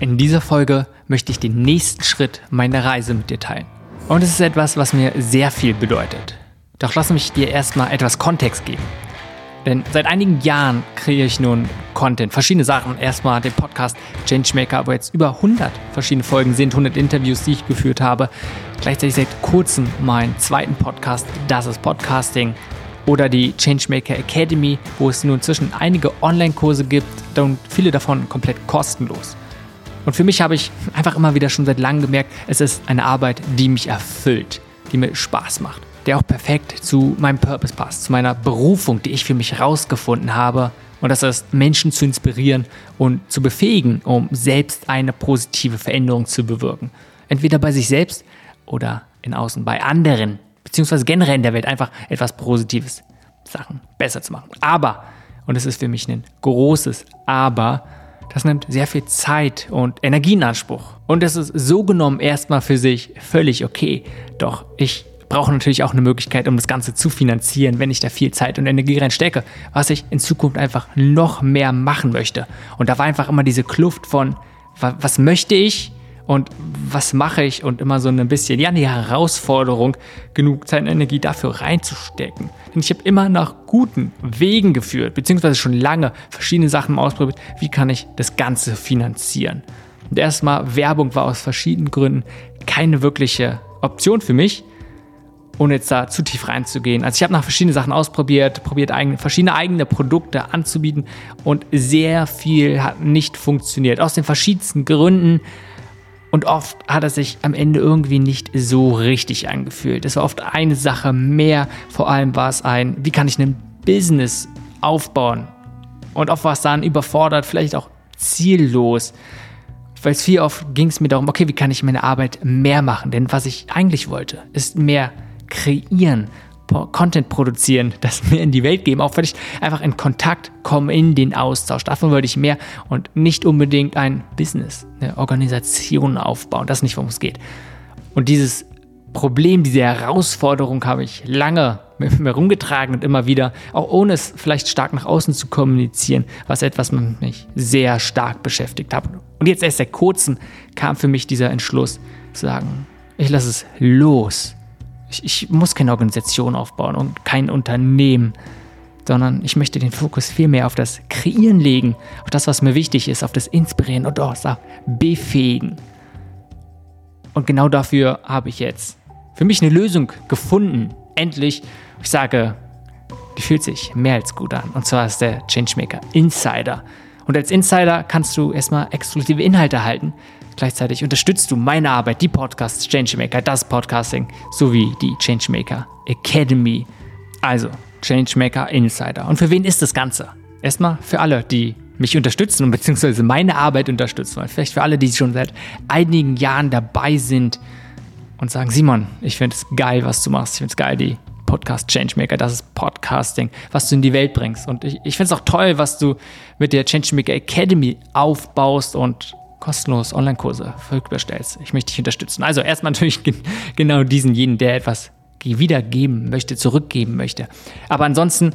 In dieser Folge möchte ich den nächsten Schritt meiner Reise mit dir teilen. Und es ist etwas, was mir sehr viel bedeutet. Doch lass mich dir erstmal etwas Kontext geben. Denn seit einigen Jahren kreiere ich nun Content, verschiedene Sachen. Erstmal den Podcast Changemaker, wo jetzt über 100 verschiedene Folgen sind, 100 Interviews, die ich geführt habe. Gleichzeitig seit kurzem meinen zweiten Podcast, Das ist Podcasting. Oder die Changemaker Academy, wo es nun inzwischen einige Online-Kurse gibt und viele davon komplett kostenlos. Und für mich habe ich einfach immer wieder schon seit langem gemerkt, es ist eine Arbeit, die mich erfüllt, die mir Spaß macht, der auch perfekt zu meinem Purpose passt, zu meiner Berufung, die ich für mich herausgefunden habe. Und das ist, Menschen zu inspirieren und zu befähigen, um selbst eine positive Veränderung zu bewirken. Entweder bei sich selbst oder in außen bei anderen, beziehungsweise generell in der Welt einfach etwas Positives, Sachen besser zu machen. Aber, und es ist für mich ein großes Aber, das nimmt sehr viel Zeit und Energie in Anspruch. Und das ist so genommen erstmal für sich völlig okay. Doch ich brauche natürlich auch eine Möglichkeit, um das Ganze zu finanzieren, wenn ich da viel Zeit und Energie reinstecke, was ich in Zukunft einfach noch mehr machen möchte. Und da war einfach immer diese Kluft von, was möchte ich und was mache ich und immer so ein bisschen, ja, die Herausforderung, genug Zeit und Energie dafür reinzustecken. Denn ich habe immer nach guten Wegen geführt, beziehungsweise schon lange verschiedene Sachen ausprobiert, wie kann ich das Ganze finanzieren. Und erstmal, Werbung war aus verschiedenen Gründen keine wirkliche Option für mich, ohne jetzt da zu tief reinzugehen. Also ich habe nach verschiedenen Sachen ausprobiert, probiert eigene, verschiedene eigene Produkte anzubieten und sehr viel hat nicht funktioniert. Aus den verschiedensten Gründen und oft hat es sich am Ende irgendwie nicht so richtig angefühlt. Es war oft eine Sache mehr. Vor allem war es ein, wie kann ich ein Business aufbauen? Und oft war es dann überfordert, vielleicht auch ziellos. Weil es viel oft ging es mir darum, okay, wie kann ich meine Arbeit mehr machen? Denn was ich eigentlich wollte, ist mehr kreieren, Content produzieren, das mehr in die Welt geben, auch vielleicht einfach in Kontakt kommen, in den Austausch. Davon wollte ich mehr und nicht unbedingt ein Business, eine Organisation aufbauen. Das ist nicht, worum es geht. Und dieses Problem, diese Herausforderung habe ich lange mit mir rumgetragen und immer wieder, auch ohne es vielleicht stark nach außen zu kommunizieren, was etwas mich sehr stark beschäftigt hat. Und jetzt erst seit kurzem kam für mich dieser Entschluss, zu sagen, ich lasse es los ich, ich muss keine Organisation aufbauen und kein Unternehmen, sondern ich möchte den Fokus viel mehr auf das Kreieren legen, auf das, was mir wichtig ist, auf das Inspirieren und auch das Befähigen. Und genau dafür habe ich jetzt für mich eine Lösung gefunden. Endlich. Ich sage, die fühlt sich mehr als gut an. Und zwar ist der Changemaker Insider. Und als Insider kannst du erstmal exklusive Inhalte erhalten, Gleichzeitig unterstützt du meine Arbeit, die Podcasts Changemaker, das Podcasting sowie die Changemaker Academy. Also Changemaker Insider. Und für wen ist das Ganze? Erstmal für alle, die mich unterstützen und beziehungsweise meine Arbeit unterstützen wollen. Vielleicht für alle, die schon seit einigen Jahren dabei sind und sagen, Simon, ich finde es geil, was du machst. Ich finde es geil, die Podcast Changemaker, das ist Podcasting, was du in die Welt bringst. Und ich, ich finde es auch toll, was du mit der Changemaker Academy aufbaust und kostenlos Online-Kurse verfügbar stellst. Ich möchte dich unterstützen. Also erstmal natürlich genau diesen jenen, der etwas wiedergeben möchte, zurückgeben möchte. Aber ansonsten,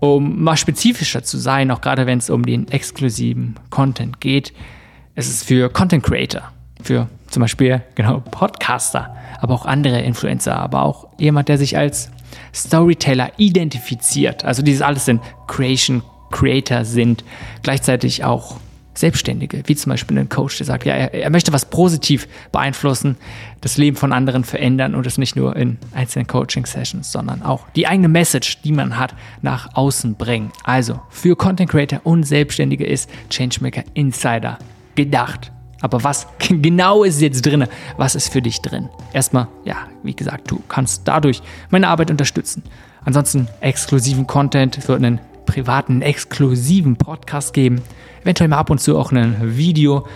um mal spezifischer zu sein, auch gerade wenn es um den exklusiven Content geht, ist es für Content Creator, für zum Beispiel genau Podcaster, aber auch andere Influencer, aber auch jemand, der sich als Storyteller identifiziert. Also dieses alles sind Creation Creator sind, gleichzeitig auch Selbstständige, wie zum Beispiel ein Coach, der sagt, ja, er, er, möchte was positiv beeinflussen, das Leben von anderen verändern und das nicht nur in einzelnen Coaching-Sessions, sondern auch die eigene Message, die man hat, nach außen bringen. Also für Content Creator und Selbstständige ist Changemaker Insider gedacht. Aber was genau ist jetzt drin? Was ist für dich drin? Erstmal, ja, wie gesagt, du kannst dadurch meine Arbeit unterstützen. Ansonsten exklusiven Content, es wird einen privaten, exklusiven Podcast geben eventuell mal ab und zu auch ein Video,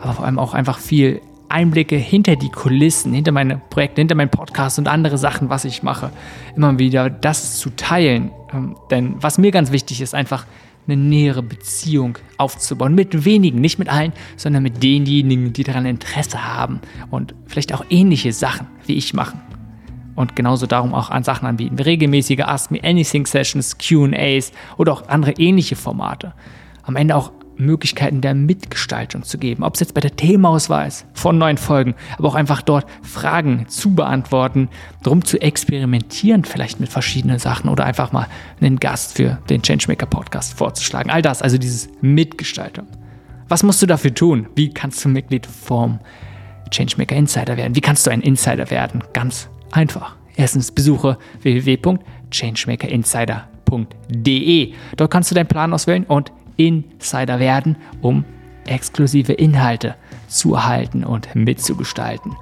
aber vor allem auch einfach viel Einblicke hinter die Kulissen, hinter meine Projekte, hinter meinen Podcast und andere Sachen, was ich mache. Immer wieder das zu teilen. Ähm, denn was mir ganz wichtig ist, einfach eine nähere Beziehung aufzubauen. Mit wenigen, nicht mit allen, sondern mit denjenigen, die daran Interesse haben und vielleicht auch ähnliche Sachen wie ich machen. Und genauso darum auch an Sachen anbieten. Regelmäßige Ask Me Anything Sessions, QAs oder auch andere ähnliche Formate. Am Ende auch Möglichkeiten der Mitgestaltung zu geben. Ob es jetzt bei der Themauswahl ist von neuen Folgen, aber auch einfach dort Fragen zu beantworten, darum zu experimentieren, vielleicht mit verschiedenen Sachen oder einfach mal einen Gast für den Changemaker Podcast vorzuschlagen. All das, also dieses Mitgestaltung. Was musst du dafür tun? Wie kannst du Mitglied vom Changemaker Insider werden? Wie kannst du ein Insider werden? Ganz einfach. Erstens besuche www.changemakerinsider.de. Dort kannst du deinen Plan auswählen und Insider werden, um exklusive Inhalte zu erhalten und mitzugestalten.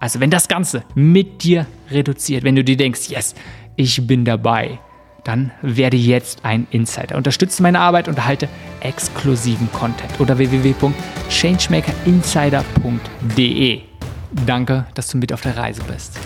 Also wenn das Ganze mit dir reduziert, wenn du dir denkst, yes, ich bin dabei, dann werde jetzt ein Insider. Unterstütze meine Arbeit und erhalte exklusiven Content unter www.changemakerinsider.de. Danke, dass du mit auf der Reise bist.